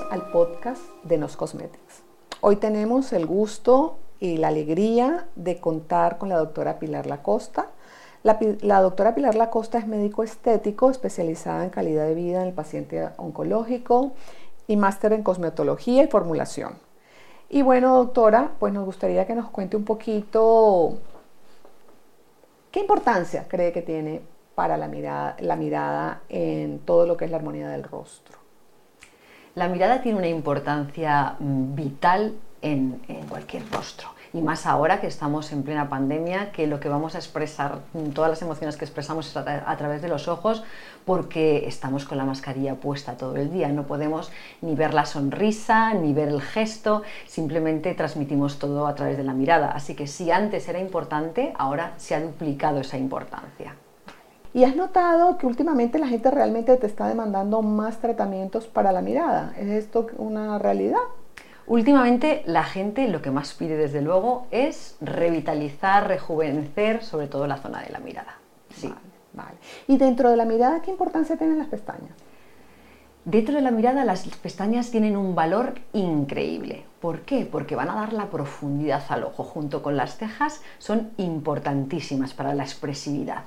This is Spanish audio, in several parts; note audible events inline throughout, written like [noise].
al podcast de Nos Cosmetics. Hoy tenemos el gusto y la alegría de contar con la doctora Pilar Lacosta. La, la doctora Pilar Lacosta es médico estético especializada en calidad de vida en el paciente oncológico y máster en cosmetología y formulación. Y bueno, doctora, pues nos gustaría que nos cuente un poquito qué importancia cree que tiene para la mirada, la mirada en todo lo que es la armonía del rostro. La mirada tiene una importancia mm, vital en, cualquier rostro. Y más ahora que estamos en plena pandemia, que lo que vamos a expresar, mm, todas las emociones que expresamos es a, través de los ojos, porque estamos con la mascarilla puesta todo el día. No podemos ni ver la sonrisa, ni ver el gesto, simplemente transmitimos todo a través de la mirada. Así que si antes era importante, ahora se ha duplicado esa importancia. ¿Y has notado que últimamente la gente realmente te está demandando más tratamientos para la mirada? ¿Es esto una realidad? Últimamente la gente lo que más pide desde luego es revitalizar, rejuvenecer, sobre todo la zona de la mirada. Sí. Vale, ¿Y dentro de la mirada qué importancia tienen las pestañas? Dentro de la mirada las pestañas tienen un valor increíble. ¿Por qué? Porque van a dar la profundidad al ojo. Junto con las cejas son importantísimas para la expresividad.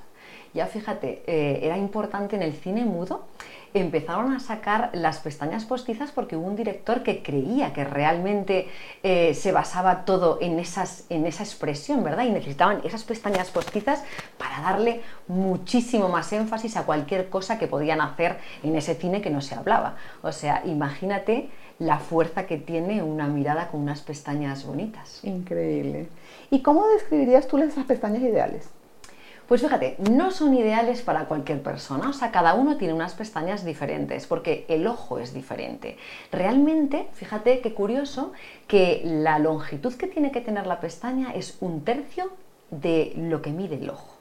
Ya fíjate, eh, era importante en el cine mudo, empezaron a sacar las pestañas postizas porque hubo un director que creía que realmente eh, se basaba todo en, esas, en esa expresión, ¿verdad? Y necesitaban esas pestañas postizas para darle muchísimo más énfasis a cualquier cosa que podían hacer en ese cine que no se hablaba. O sea, imagínate la fuerza que tiene una mirada con unas pestañas bonitas. Increíble. ¿Y cómo describirías tú esas pestañas ideales? Pues fíjate, no son ideales para cualquier persona, o sea, cada uno tiene unas pestañas diferentes, porque el ojo es diferente. Realmente, fíjate qué curioso que la longitud que tiene que tener la pestaña es un tercio de lo que mide el ojo.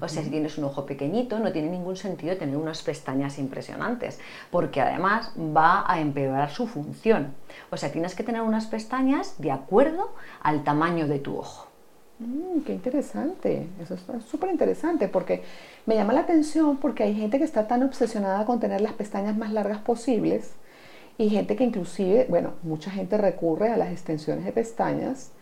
O sea, si tienes un ojo pequeñito, no tiene ningún sentido tener unas pestañas impresionantes, porque además va a empeorar su función. O sea, tienes que tener unas pestañas de acuerdo al tamaño de tu ojo. Mm, qué interesante, eso es súper interesante porque me llama la atención porque hay gente que está tan obsesionada con tener las pestañas más largas posibles y gente que inclusive, bueno, mucha gente recurre a las extensiones de pestañas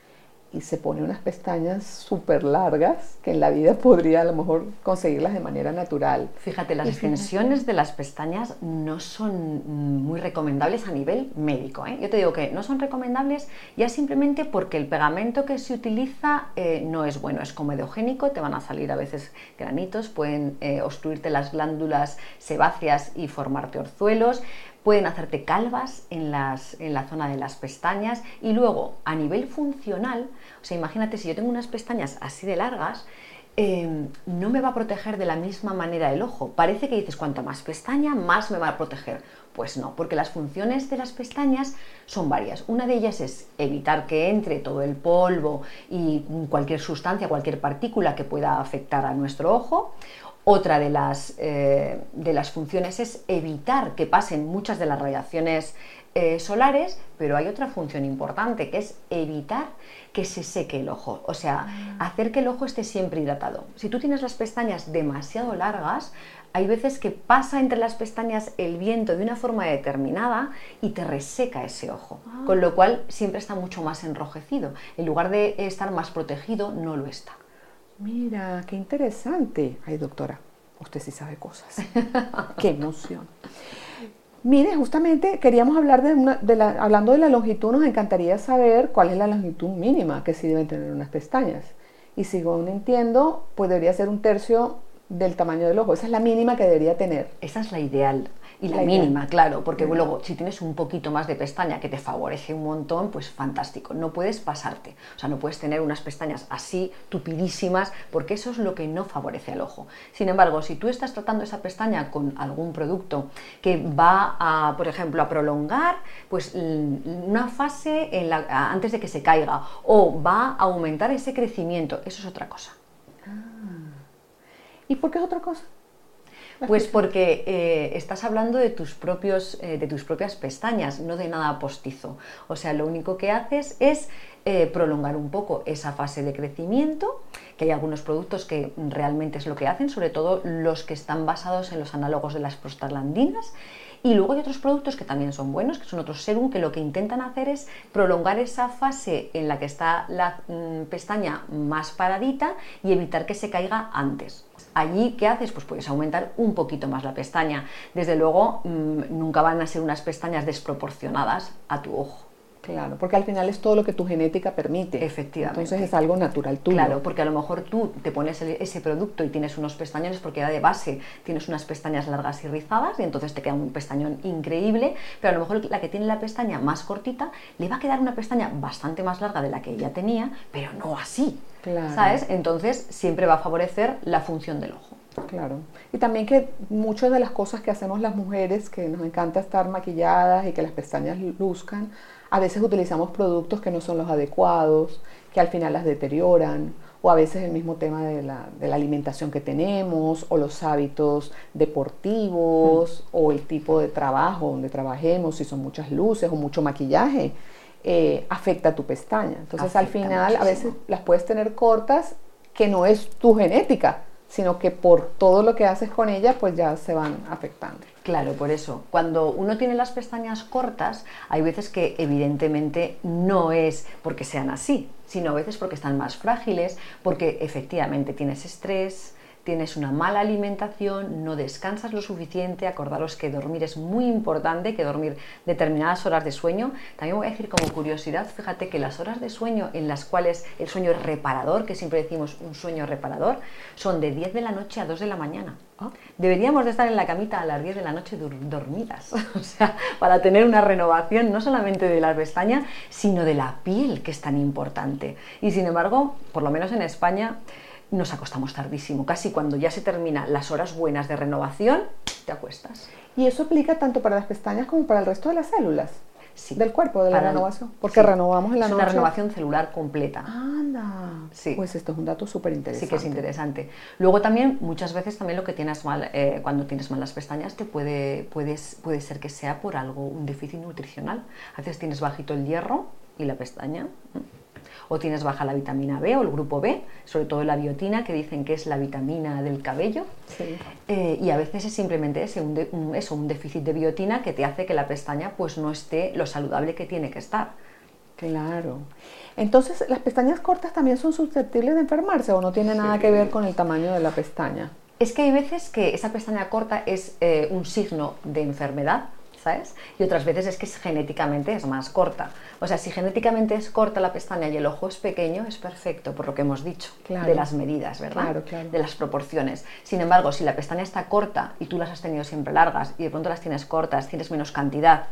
y se pone unas pestañas súper largas que en la vida podría a lo mejor conseguirlas de manera natural. Fíjate, las extensiones de las pestañas no son muy recomendables a nivel médico. ¿eh? Yo te digo que no son recomendables ya simplemente porque el pegamento que se utiliza eh, no es bueno, es comedogénico, te van a salir a veces granitos, pueden eh, obstruirte las glándulas sebáceas y formarte orzuelos pueden hacerte calvas en, las, en, la zona de las pestañas y luego a nivel funcional, o sea, imagínate si yo tengo unas pestañas así de largas, em, no me va a proteger de la misma manera el ojo. Parece que dices, cuanto más pestaña, más me va a proteger. Pues no, porque las funciones de las pestañas son varias. Una de ellas es evitar que entre todo el polvo y cualquier sustancia, cualquier partícula que pueda afectar a nuestro ojo. Otra de las, eh, de las funciones es evitar que pasen muchas de las radiaciones eh, solares, pero hay otra función importante que es evitar que se seque el ojo, o sea, ah. hacer que el ojo esté siempre hidratado. Si tú tienes las pestañas demasiado largas, hay veces que pasa entre las pestañas el viento de una forma determinada y te reseca ese ojo, ah. con lo cual siempre está mucho más enrojecido. En lugar de estar más protegido, no lo está. Mira, qué interesante. Ay, doctora, usted sí sabe cosas. [laughs] qué emoción. Mire, justamente queríamos hablar de, una, de la, hablando de la longitud, nos encantaría saber cuál es la longitud mínima que sí deben tener unas pestañas. Y si no entiendo, pues debería ser un tercio del tamaño del ojo. Esa es la mínima que debería tener. Esa es la ideal. Y la, mínima, claro, porque luego si tienes un poquito más de pestaña que te favorece un montón, pues fantástico. No puedes pasarte, o sea, no puedes tener unas pestañas así tupidísimas, porque eso es lo que no favorece al ojo. Sin embargo, si tú estás tratando esa pestaña con algún producto que va a, por ejemplo, a prolongar pues una fase en la, antes de que se caiga o va a aumentar ese crecimiento, eso es otra cosa. Ah. ¿Y por qué es otra cosa? Pues porque eh, estás hablando de tus, propios, eh, de tus propias pestañas, no de nada postizo. O sea, lo único que haces es eh, prolongar un poco esa fase de crecimiento, que hay algunos productos que realmente es lo que hacen, sobre todo los que están basados en los análogos de las prostaglandinas, Y luego hay otros productos que también son buenos, que son otros serum, que lo que intentan hacer es prolongar esa fase en la que está la mm, pestaña más paradita y evitar que se caiga antes. Allí, ¿qué haces? Pues puedes aumentar un poquito más la pestaña. Desde luego, mm, nunca van a ser unas pestañas desproporcionadas a tu ojo. Claro, porque al final es todo lo que tu genética permite. Efectivamente. Entonces es algo natural tuyo. Claro, porque a lo mejor tú te pones ese producto y tienes unos pestañones porque ya de base tienes unas pestañas largas y rizadas y entonces te queda un pestañón increíble, pero a lo mejor la que tiene la pestaña más cortita le va a quedar una pestaña bastante más larga de la que ella tenía, pero no así. Claro. ¿Sabes? Entonces siempre va a favorecer la función del ojo. Claro. Y también que muchas de las cosas que hacemos las mujeres, que nos encanta estar maquilladas y que las pestañas luzcan, a veces utilizamos productos que no son los adecuados, que al final las deterioran, o a veces el mismo tema de la, alimentación que tenemos, o los hábitos deportivos, mm. o el tipo de trabajo donde trabajemos, si son muchas luces o mucho maquillaje, eh, afecta a tu pestaña. Entonces al final a veces las puedes tener cortas que no es tu genética, sino que por todo lo que haces con ella, pues ya se van afectando. Claro, por eso. Cuando uno tiene las pestañas cortas, hay veces que evidentemente no es porque sean así, sino a veces porque están más frágiles, porque efectivamente tienes estrés, tienes una mala alimentación, no descansas lo suficiente, acordaros que dormir es muy importante, que dormir determinadas horas de sueño. También voy a decir como curiosidad, fíjate que las horas de sueño en las cuales el sueño es reparador, que siempre decimos un sueño reparador, son de 10 de la noche a 2 de la mañana. Ah. Deberíamos de estar en la camita a las 10 de la noche dormidas, [laughs] o sea, para tener una renovación no solamente de la pestaña, sino de la piel, que es tan importante. Y sin embargo, por lo menos en España, nos acostamos tardísimo, casi cuando ya se terminan las horas buenas de renovación, te acuestas. ¿Y eso aplica tanto para las pestañas como para el resto de las células? Del cuerpo, de la renovación. Porque renovamos en la es una renovación celular completa. Anda. Sí. Pues esto es un dato súper interesante. Sí que es interesante. Luego también, muchas veces también lo que tienes mal, eh, cuando tienes mal las pestañas, te puede, puedes, puede ser que sea por algo, un déficit nutricional. A veces tienes bajito el hierro y la pestaña o tienes baja la vitamina B o el grupo B, sobre todo la biotina, que dicen que es la vitamina del cabello. Eh, y a veces es simplemente ese, un, eso, un déficit de biotina que te hace que la pestaña pues no esté lo saludable que tiene que estar. Claro. Entonces, ¿las pestañas cortas también son susceptibles de enfermarse o no tiene nada que ver con el tamaño de la pestaña? Es que hay veces que esa pestaña corta es eh, un signo de enfermedad ¿sabes? Y otras veces es que genéticamente es más corta. O sea, si genéticamente es corta la pestaña y el ojo es pequeño, es perfecto, por lo que hemos dicho, de las medidas, ¿verdad? De las proporciones. Sin embargo, si la pestaña está corta y tú las has tenido siempre largas y de pronto las tienes cortas, tienes menos cantidad,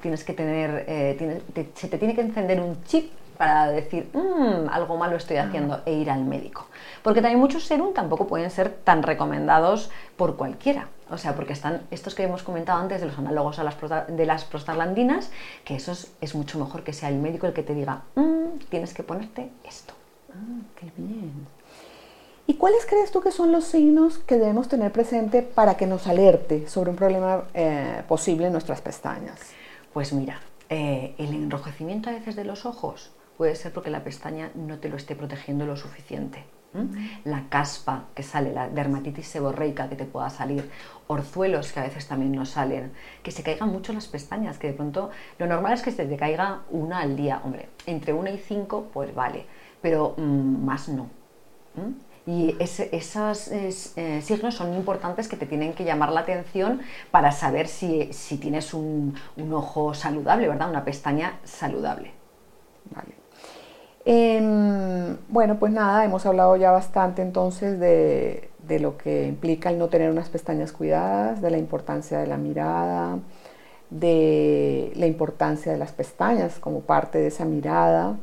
tienes que tener, eh, se te tiene que encender un chip para decir, mmm, algo malo estoy haciendo e ir al médico. Porque también muchos serum tampoco pueden ser tan recomendados por cualquiera. O sea, porque están estos que hemos comentado antes de los análogos a las de las prostaglandinas, que eso es, mucho mejor que sea el médico el que te diga, mmm, tienes que ponerte esto. Ah, qué bien. ¿Y cuáles crees tú que son los signos que debemos tener presente para que nos alerte sobre un problema eh, posible en nuestras pestañas? Pues mira, eh, el enrojecimiento a veces de los ojos puede ser porque la pestaña no te lo esté protegiendo lo suficiente. La caspa que sale, la dermatitis seborreica que te pueda salir, orzuelos que a veces también nos salen, que se caigan mucho las pestañas, que de pronto lo normal es que se te caiga una al día, hombre, entre una y cinco pues vale, pero mm, más no. Y esos eh, signos son importantes que te tienen que llamar la atención para saber si, tienes un, un, ojo saludable, ¿verdad? Una pestaña saludable. Vale. Em, bueno, pues nada, hemos hablado ya bastante entonces de, lo que implica el no tener unas pestañas cuidadas, de la importancia de la mirada, de la importancia de las pestañas como parte de esa mirada.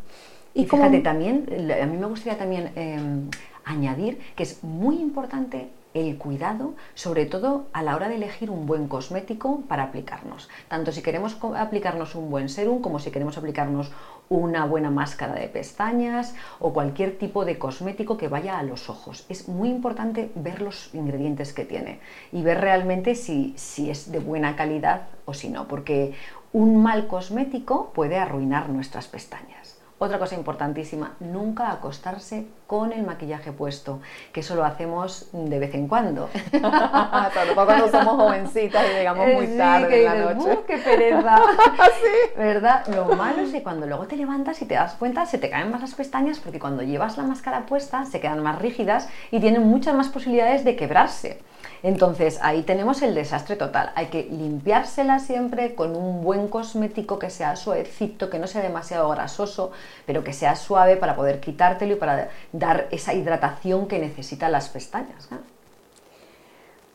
Y, fíjate, también, a mí me gustaría también em, añadir que es muy importante el cuidado, sobre todo a la hora de elegir un buen cosmético para aplicarnos. Tanto si queremos aplicarnos un buen serum como si queremos aplicarnos una buena máscara de pestañas o cualquier tipo de cosmético que vaya a los ojos. Es muy importante ver los ingredientes que tiene y ver realmente si, si es de buena calidad o si no, porque un mal cosmético puede arruinar nuestras pestañas Otra cosa importantísima, nunca acostarse con el maquillaje puesto, que eso lo hacemos de vez en cuando. [laughs] Todo cuando somos jovencitas y llegamos muy tarde en la noche. ¡Qué pereza! [laughs] ¿Verdad? Lo malo es que cuando luego te levantas y te das cuenta, se te caen más las pestañas porque cuando llevas la máscara puesta se quedan más rígidas y tienen muchas más posibilidades de quebrarse. Entonces ahí tenemos el desastre total. Hay que limpiársela siempre con un buen cosmético que sea suavecito, que no sea demasiado grasoso, pero que sea suave para poder quitártelo y para dar esa hidratación que necesitan las pestañas.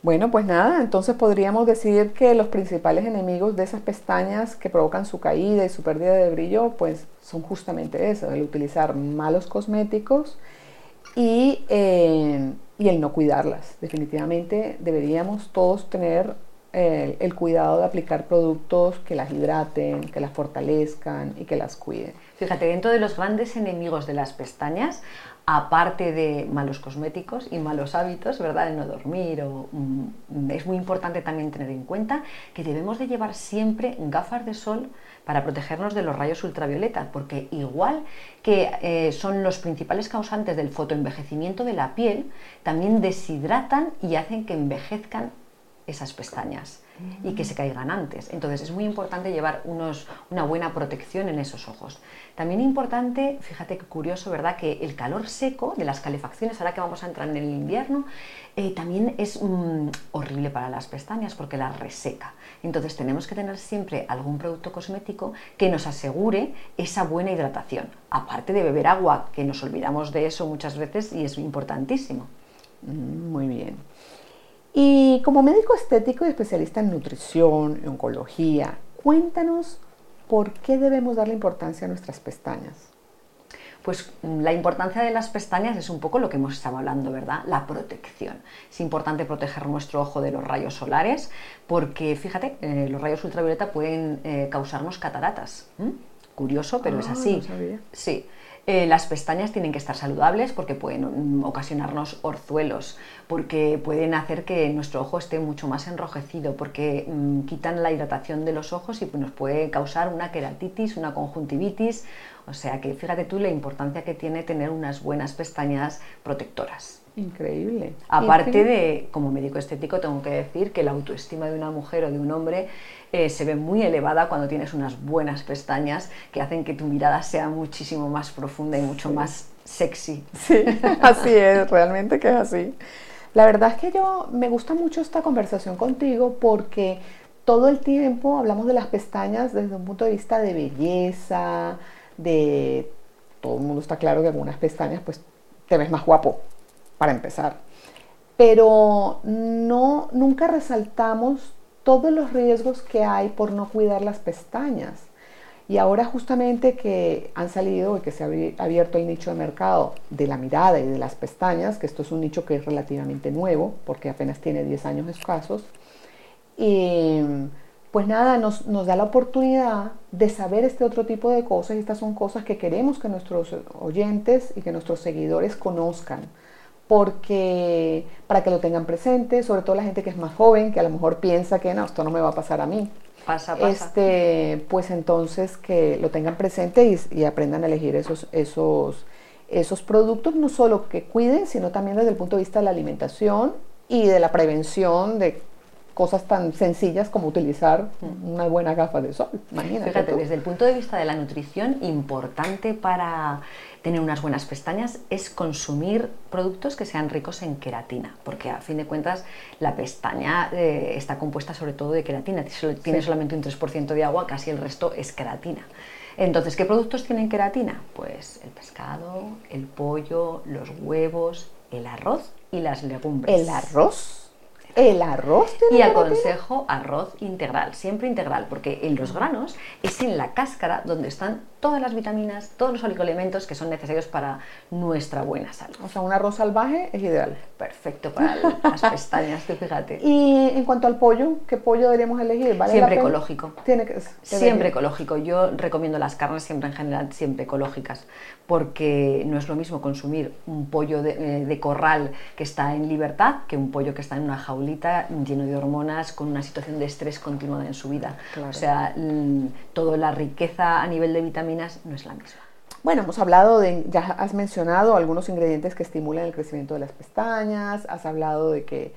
Bueno, pues nada, entonces podríamos decir que los principales enemigos de esas pestañas que provocan su caída y su pérdida de brillo, pues son justamente eso, el utilizar malos cosméticos y eh, y el no cuidarlas. Definitivamente deberíamos todos tener eh, el cuidado de aplicar productos que las hidraten, que las fortalezcan y que las cuiden. Fíjate, dentro de los grandes enemigos de las pestañas, aparte de malos cosméticos y malos hábitos, ¿verdad? De no dormir, o, mm, es muy importante también tener en cuenta que debemos de llevar siempre gafas de sol para protegernos de los rayos ultravioleta, porque igual que eh, son los principales causantes del fotoenvejecimiento de la piel, también deshidratan y hacen que envejezcan esas pestañas y que se caigan antes. Entonces es muy importante llevar unos, una buena protección en esos ojos. También importante, fíjate qué curioso, ¿verdad? Que el calor seco de las calefacciones, ahora que vamos a entrar en el invierno, eh, también es horrible para las pestañas porque las reseca. Entonces tenemos que tener siempre algún producto cosmético que nos asegure esa buena hidratación. Aparte de beber agua, que nos olvidamos de eso muchas veces y es importantísimo. Mm, muy bien. Y como médico estético y especialista en nutrición y oncología, cuéntanos por qué debemos darle importancia a nuestras pestañas. Pues mm, la importancia de las pestañas es un poco lo que hemos estado hablando, ¿verdad? La protección. Es importante proteger nuestro ojo de los rayos solares porque, fíjate, eh, los rayos ultravioleta pueden eh, causarnos cataratas. Curioso, pero es ah, así. Sí. Eh, las pestañas tienen que estar saludables porque pueden mm, ocasionarnos orzuelos, porque pueden hacer que nuestro ojo esté mucho más enrojecido, porque mm, quitan la hidratación de los ojos y nos puede causar una queratitis, una conjuntivitis. O sea que fíjate tú la importancia que tiene tener unas buenas pestañas protectoras. Increíble. Aparte de, como médico estético, tengo que decir que la autoestima de una mujer o de un hombre eh, se ve muy elevada cuando tienes unas buenas pestañas que hacen que tu mirada sea muchísimo más profunda y mucho más sexy. Sí, [laughs] así es, realmente que es así. La verdad es que yo me gusta mucho esta conversación contigo porque todo el tiempo hablamos de las pestañas desde un punto de vista de belleza, de todo el mundo está claro que con unas pestañas pues te ves más guapo para empezar. Pero no nunca resaltamos todos los riesgos que hay por no cuidar las pestañas. Y ahora justamente que han salido y que se ha abierto el nicho de mercado de la mirada y de las pestañas, que esto es un nicho que es relativamente nuevo, porque apenas tiene 10 años escasos, y pues nada, nos, nos da la oportunidad de saber este otro tipo de cosas, y estas son cosas que queremos que nuestros oyentes y que nuestros seguidores conozcan porque para que lo tengan presente, sobre todo la gente que es más joven, que a lo mejor piensa que no, esto no me va a pasar a mí. Pasa, pasa. Este, pues entonces que lo tengan presente y, aprendan a elegir esos, esos, esos productos, no solo que cuiden, sino también desde el punto de vista de la alimentación y de la prevención de cosas tan sencillas como utilizar mm. una buena gafa de sol. Imagínate. Fíjate, desde el punto de vista de la nutrición, importante para tener unas buenas pestañas es consumir productos que sean ricos en queratina, porque a fin de cuentas la pestaña eh, está compuesta sobre todo de queratina, tiene solamente un 3% de agua, casi el resto es queratina. Entonces, ¿qué productos tienen queratina? Pues el pescado, el pollo, los huevos, el arroz y las legumbres. ¿El arroz? ¿El arroz Y aconsejo arroz integral, siempre integral, porque en los granos es en la cáscara donde están todas las vitaminas, todos los oligoelementos que son necesarios para nuestra buena salud. O sea, un arroz salvaje es ideal. Perfecto para las pestañas, tú fíjate. Y en cuanto al pollo, ¿qué pollo deberíamos elegir? siempre ecológico. Tiene que, siempre ecológico. Yo recomiendo las carnes siempre en general, siempre ecológicas, porque no es lo mismo consumir un pollo de, eh, de corral que está en libertad que un pollo que está en una jaulita lleno de hormonas con una situación de estrés continuada en su vida. O sea, toda la riqueza a nivel de vitaminas no es la misma. Bueno, hemos hablado de, ya has mencionado algunos ingredientes que estimulan el crecimiento de las pestañas, has hablado de que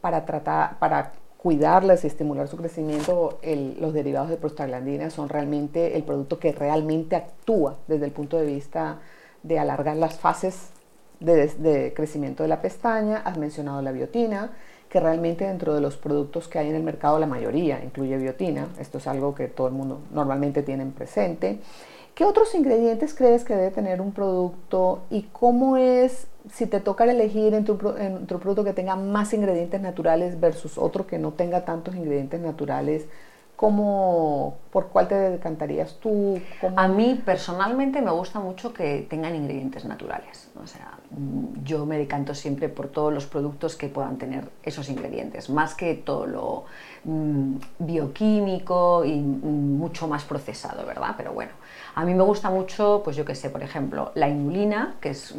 para tratar, para cuidarlas y estimular su crecimiento, los derivados de prostaglandina son realmente el producto que realmente actúa desde el punto de vista de alargar las fases de, de, crecimiento de la pestaña. Has mencionado la biotina, que realmente dentro de los productos que hay en el mercado la mayoría incluye biotina. Esto es algo que todo el mundo normalmente tiene presente. ¿Qué otros ingredientes crees que debe tener un producto y cómo es si te toca elegir entre un, producto que tenga más ingredientes naturales versus otro que no tenga tantos ingredientes naturales? ¿Cómo, ¿Por cuál te decantarías tú? A mí personalmente me gusta mucho que tengan ingredientes naturales. O sea, mm, yo me decanto siempre por todos los productos que puedan tener esos ingredientes, más que todo lo mm, bioquímico y mm, mucho más procesado, ¿verdad? Pero bueno, a mí me gusta mucho, pues yo qué sé, por ejemplo, la inulina, que es,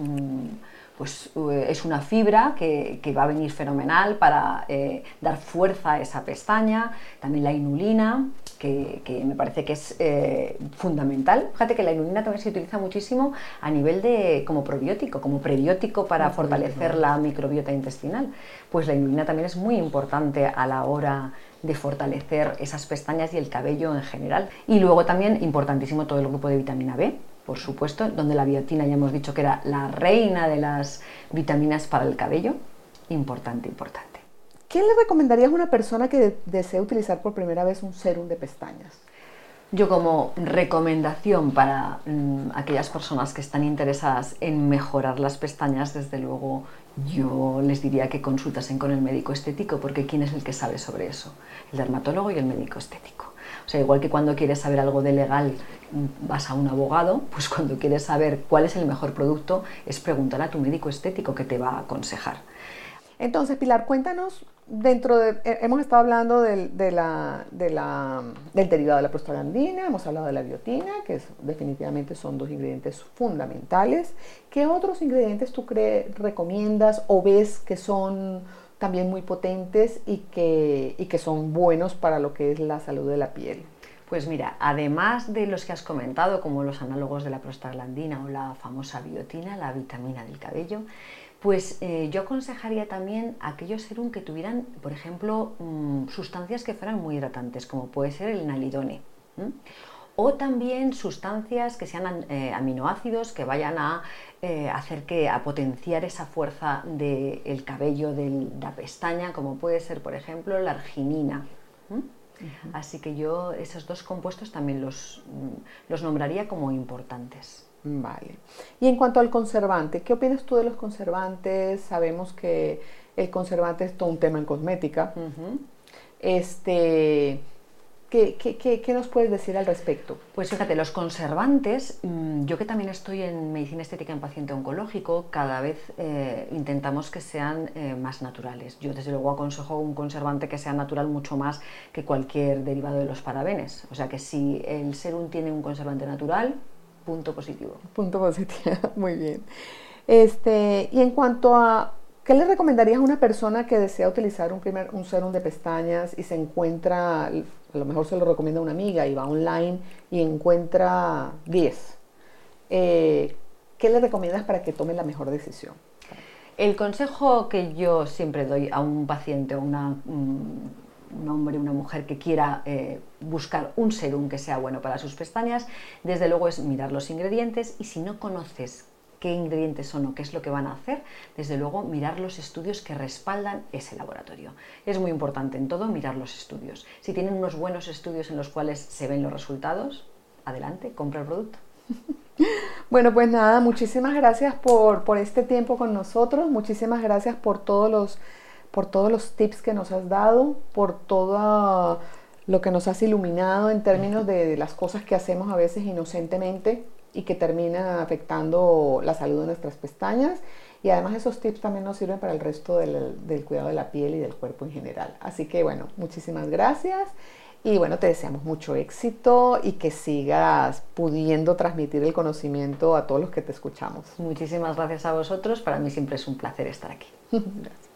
pues, eh, es una fibra que, va a venir fenomenal para eh, dar fuerza a esa pestaña. También la inulina, que, me parece que es eh, fundamental. Fíjate que la inulina también se utiliza muchísimo a nivel de como probiótico, como prebiótico para fortalecer la microbiota intestinal. Pues la inulina también es muy importante a la hora de fortalecer esas pestañas y el cabello en general. Y luego también importantísimo todo el grupo de vitamina B, por supuesto, donde la biotina ya hemos dicho que era la reina de las vitaminas para el cabello. Importante, importante. ¿Qué le recomendarías a una persona que desee utilizar por primera vez un serum de pestañas? Yo como recomendación para mm, aquellas personas que están interesadas en mejorar las pestañas, desde luego yo les diría que consultasen con el médico estético, porque ¿quién es el que sabe sobre eso? El dermatólogo y el médico estético. O sea, igual que cuando quieres saber algo de legal vas a un abogado, pues cuando quieres saber cuál es el mejor producto es preguntar a tu médico estético que te va a aconsejar. Entonces, Pilar, cuéntanos, dentro de, hemos estado hablando del, del derivado de la prostaglandina, hemos hablado de la biotina, que definitivamente son dos ingredientes fundamentales. ¿Qué otros ingredientes tú recomiendas o ves que son también muy potentes y que, y que son buenos para lo que es la salud de la piel? Pues mira, además de los que has comentado, como los análogos de la prostaglandina o la famosa biotina, la vitamina del cabello, pues eh, yo aconsejaría también aquellos serum que tuvieran, por ejemplo, mm, sustancias que fueran muy hidratantes, como puede ser el nalidone. O también sustancias que sean eh, aminoácidos que vayan a eh, hacer que a potenciar esa fuerza del cabello, de la pestaña, como puede ser, por ejemplo, la arginina. Así que yo esos dos compuestos también los, mm, los nombraría como importantes. Vale. Y en cuanto al conservante, ¿qué opinas tú de los conservantes? Sabemos que el conservante es todo un tema en cosmética. Este, ¿qué, qué, nos puedes decir al respecto? Pues fíjate, los conservantes, mm, yo que también estoy en medicina estética en paciente oncológico, cada vez eh, intentamos que sean eh, más naturales. Yo desde luego aconsejo un conservante que sea natural mucho más que cualquier derivado de los parabenes. O sea que si el serum tiene un conservante natural, punto positivo. Punto positivo, [laughs] muy bien. Este, y en cuanto a, ¿qué le recomendarías a una persona que desea utilizar un, primer, un serum de pestañas y se encuentra, a lo mejor se lo recomienda una amiga y va online y encuentra 10? Eh, ¿Qué le recomiendas para que tome la mejor decisión? El consejo que yo siempre doy a un paciente o una un hombre, una mujer que quiera eh, buscar un serum que sea bueno para sus pestañas, desde luego es mirar los ingredientes y si no conoces qué ingredientes son o qué es lo que van a hacer, desde luego mirar los estudios que respaldan ese laboratorio. Es muy importante en todo mirar los estudios. Si tienen unos buenos estudios en los cuales se ven los resultados, adelante, compra el producto. [laughs] Bueno, pues nada, muchísimas gracias por, por este tiempo con nosotros, muchísimas gracias por todos los por todos los tips que nos has dado, por todo lo que nos has iluminado en términos de, las cosas que hacemos a veces inocentemente y que terminan afectando la salud de nuestras pestañas. Y además esos tips también nos sirven para el resto del, del cuidado de la piel y del cuerpo en general. Así que bueno, muchísimas gracias. Y bueno, te deseamos mucho éxito y que sigas pudiendo transmitir el conocimiento a todos los que te escuchamos. Muchísimas gracias a vosotros. Para mí siempre es un placer estar aquí. [laughs] gracias.